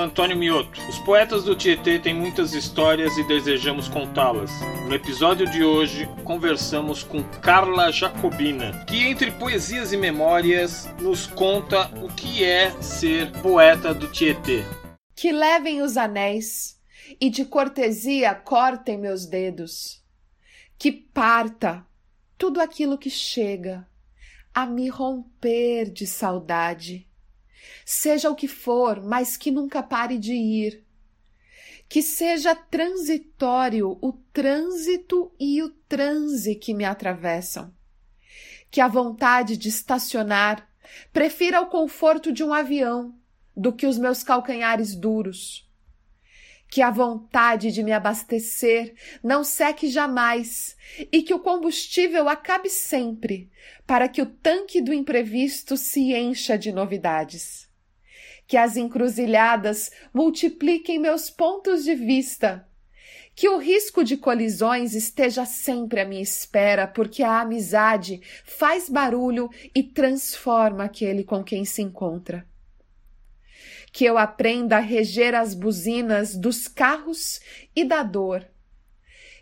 Antônio Mioto. Os poetas do Tietê têm muitas histórias e desejamos contá-las. No episódio de hoje, conversamos com Carla Jacobina, que entre poesias e memórias nos conta o que é ser poeta do Tietê. Que levem os anéis e de cortesia cortem meus dedos. Que parta tudo aquilo que chega a me romper de saudade seja o que for, mas que nunca pare de ir. Que seja transitório o trânsito e o transe que me atravessam. Que a vontade de estacionar prefira o conforto de um avião do que os meus calcanhares duros. Que a vontade de me abastecer não seque jamais e que o combustível acabe sempre, para que o tanque do imprevisto se encha de novidades que as encruzilhadas multipliquem meus pontos de vista, que o risco de colisões esteja sempre à minha espera, porque a amizade faz barulho e transforma aquele com quem se encontra. Que eu aprenda a reger as buzinas dos carros e da dor.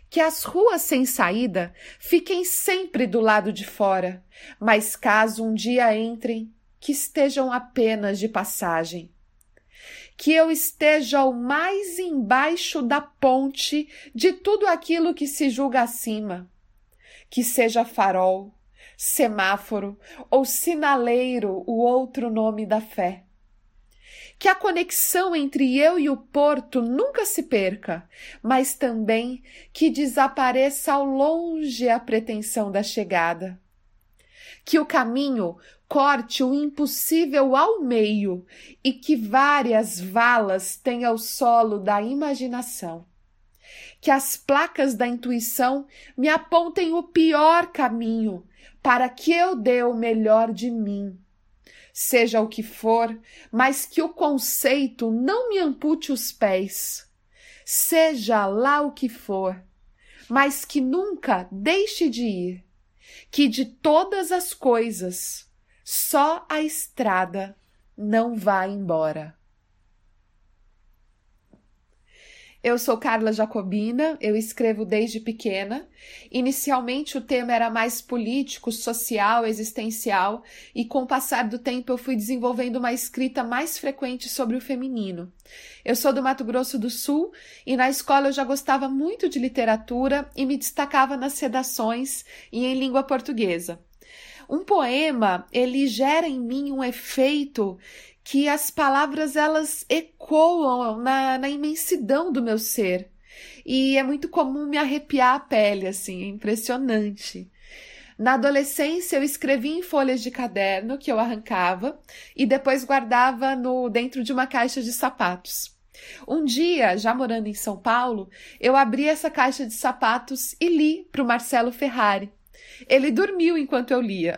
Que as ruas sem saída fiquem sempre do lado de fora, mas caso um dia entrem, que estejam apenas de passagem. Que eu esteja o mais embaixo da ponte de tudo aquilo que se julga acima. Que seja farol, semáforo ou sinaleiro o outro nome da fé. Que a conexão entre eu e o porto nunca se perca, mas também que desapareça ao longe a pretensão da chegada. Que o caminho corte o impossível ao meio e que várias valas tenha o solo da imaginação. Que as placas da intuição me apontem o pior caminho para que eu dê o melhor de mim. Seja o que for, mas que o conceito não me ampute os pés. Seja lá o que for, mas que nunca deixe de ir. Que de todas as coisas, só a estrada não vai embora. Eu sou Carla Jacobina, eu escrevo desde pequena. Inicialmente o tema era mais político, social, existencial, e com o passar do tempo eu fui desenvolvendo uma escrita mais frequente sobre o feminino. Eu sou do Mato Grosso do Sul e na escola eu já gostava muito de literatura e me destacava nas redações e em língua portuguesa. Um poema, ele gera em mim um efeito que as palavras elas ecoam na, na imensidão do meu ser. E é muito comum me arrepiar a pele, assim, é impressionante. Na adolescência, eu escrevia em folhas de caderno que eu arrancava e depois guardava no dentro de uma caixa de sapatos. Um dia, já morando em São Paulo, eu abri essa caixa de sapatos e li para o Marcelo Ferrari. Ele dormiu enquanto eu lia.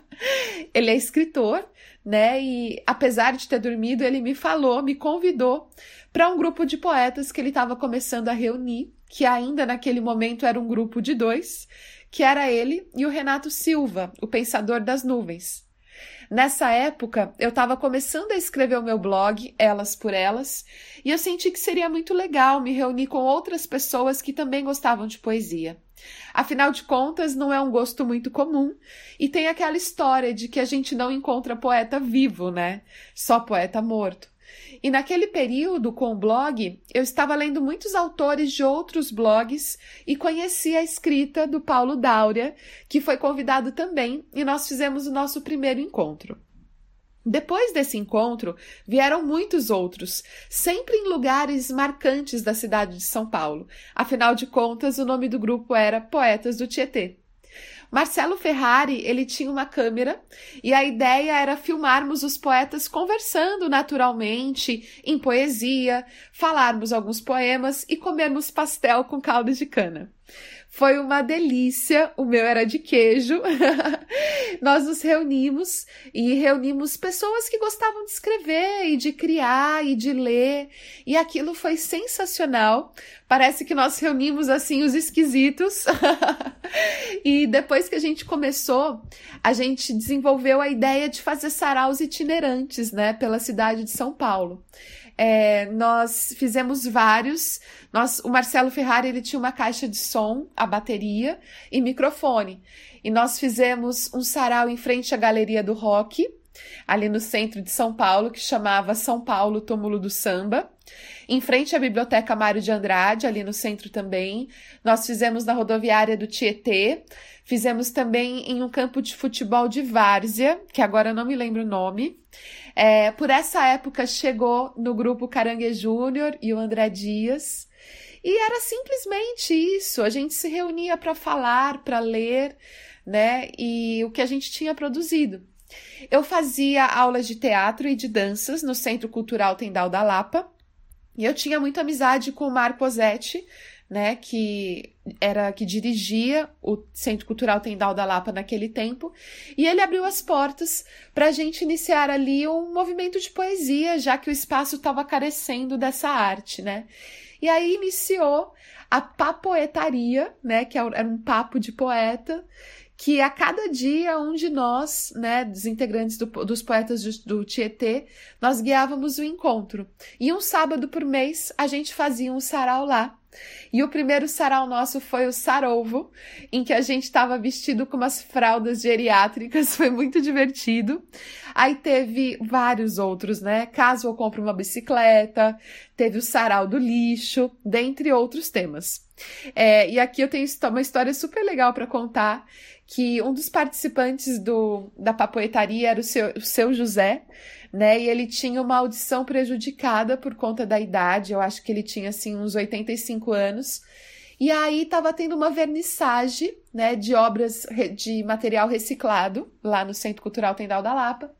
ele é escritor, né? E apesar de ter dormido, ele me falou, me convidou para um grupo de poetas que ele estava começando a reunir, que ainda naquele momento era um grupo de dois, que era ele e o Renato Silva, o pensador das nuvens. Nessa época, eu estava começando a escrever o meu blog, Elas por Elas, e eu senti que seria muito legal me reunir com outras pessoas que também gostavam de poesia. Afinal de contas, não é um gosto muito comum, e tem aquela história de que a gente não encontra poeta vivo, né? Só poeta morto. E naquele período, com o blog, eu estava lendo muitos autores de outros blogs e conheci a escrita do Paulo Dáurea, que foi convidado também, e nós fizemos o nosso primeiro encontro. Depois desse encontro, vieram muitos outros, sempre em lugares marcantes da cidade de São Paulo. Afinal de contas, o nome do grupo era Poetas do Tietê. Marcelo Ferrari, ele tinha uma câmera e a ideia era filmarmos os poetas conversando naturalmente em poesia, falarmos alguns poemas e comermos pastel com caldo de cana. Foi uma delícia. O meu era de queijo. Nós nos reunimos e reunimos pessoas que gostavam de escrever e de criar e de ler. E aquilo foi sensacional. Parece que nós reunimos assim os esquisitos. e depois que a gente começou, a gente desenvolveu a ideia de fazer saraus itinerantes, né, pela cidade de São Paulo. É, nós fizemos vários. Nós, o Marcelo Ferrari ele tinha uma caixa de som, a bateria e microfone. E nós fizemos um sarau em frente à Galeria do Rock, ali no centro de São Paulo, que chamava São Paulo Túmulo do Samba. Em frente à Biblioteca Mário de Andrade, ali no centro também. Nós fizemos na rodoviária do Tietê. Fizemos também em um campo de futebol de várzea, que agora não me lembro o nome. É, por essa época chegou no grupo Carangue Júnior e o André Dias. E era simplesmente isso. A gente se reunia para falar, para ler, né? E o que a gente tinha produzido. Eu fazia aulas de teatro e de danças no Centro Cultural Tendal da Lapa. E eu tinha muita amizade com o Osetti, né, que era que dirigia o Centro Cultural Tendal da Lapa naquele tempo, e ele abriu as portas para a gente iniciar ali um movimento de poesia, já que o espaço estava carecendo dessa arte, né? E aí iniciou a papoetaria, né, que era um papo de poeta, que a cada dia um de nós, né, dos integrantes do, dos poetas do, do Tietê, nós guiávamos o encontro. E um sábado por mês a gente fazia um sarau lá e o primeiro sarau nosso foi o Sarovo, em que a gente estava vestido com umas fraldas geriátricas, foi muito divertido. Aí teve vários outros, né? Caso eu compre uma bicicleta, teve o sarau do lixo, dentre outros temas. É, e aqui eu tenho uma história super legal para contar, que um dos participantes do, da papoetaria era o seu, o seu José, né? E ele tinha uma audição prejudicada por conta da idade, eu acho que ele tinha assim uns 85 anos. E aí estava tendo uma vernissage, né, de obras de material reciclado lá no Centro Cultural Tendal da Lapa.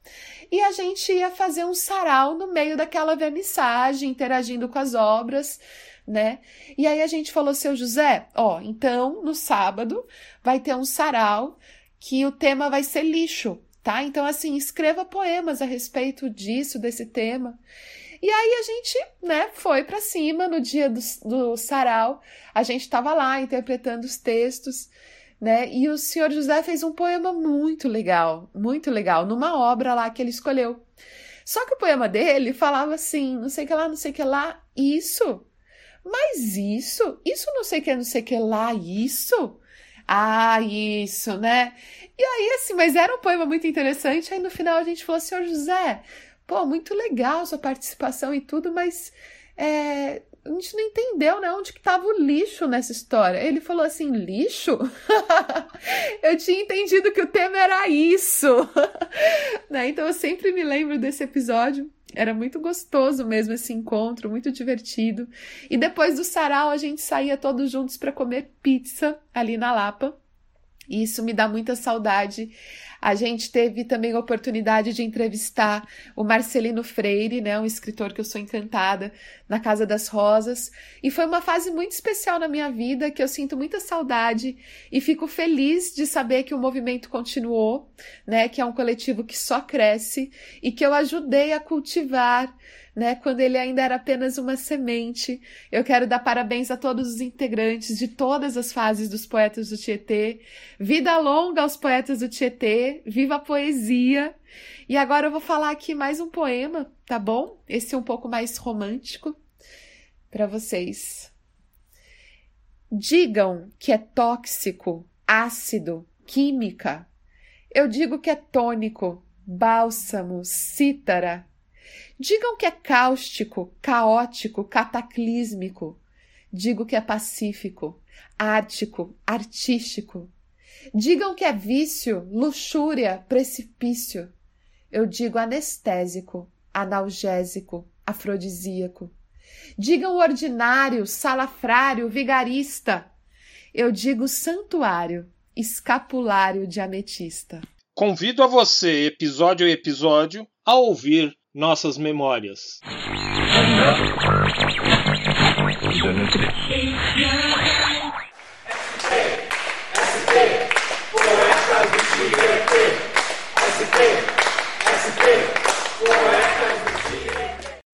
E a gente ia fazer um sarau no meio daquela vernissage, interagindo com as obras, né? E aí a gente falou, seu José, ó, então no sábado vai ter um sarau que o tema vai ser lixo tá? Então, assim, escreva poemas a respeito disso, desse tema. E aí a gente, né, foi para cima no dia do, do sarau, a gente estava lá interpretando os textos, né? E o senhor José fez um poema muito legal, muito legal, numa obra lá que ele escolheu. Só que o poema dele falava assim, não sei que lá, não sei que lá, isso. Mas isso, isso não sei que, não sei que lá, isso. Ah, isso, né? E aí, assim, mas era um poema muito interessante. Aí no final a gente falou, senhor José, pô, muito legal sua participação e tudo, mas é, a gente não entendeu, né? Onde que tava o lixo nessa história. Ele falou assim, lixo? eu tinha entendido que o tema era isso. né? Então eu sempre me lembro desse episódio. Era muito gostoso mesmo esse encontro, muito divertido. E depois do sarau a gente saía todos juntos para comer pizza ali na Lapa. E isso me dá muita saudade. A gente teve também a oportunidade de entrevistar o Marcelino Freire, né, um escritor que eu sou encantada, na Casa das Rosas, e foi uma fase muito especial na minha vida que eu sinto muita saudade e fico feliz de saber que o movimento continuou, né, que é um coletivo que só cresce e que eu ajudei a cultivar né, quando ele ainda era apenas uma semente. Eu quero dar parabéns a todos os integrantes de todas as fases dos poetas do Tietê. Vida longa aos poetas do Tietê, viva a poesia. E agora eu vou falar aqui mais um poema, tá bom? Esse é um pouco mais romântico para vocês. Digam que é tóxico, ácido, química. Eu digo que é tônico, bálsamo, cítara, Digam que é cáustico, caótico, cataclísmico. Digo que é pacífico, ártico, artístico. Digam que é vício, luxúria, precipício. Eu digo anestésico, analgésico, afrodisíaco. Digam ordinário, salafrário, vigarista. Eu digo santuário, escapulário de ametista. Convido a você, episódio a episódio, a ouvir nossas memórias.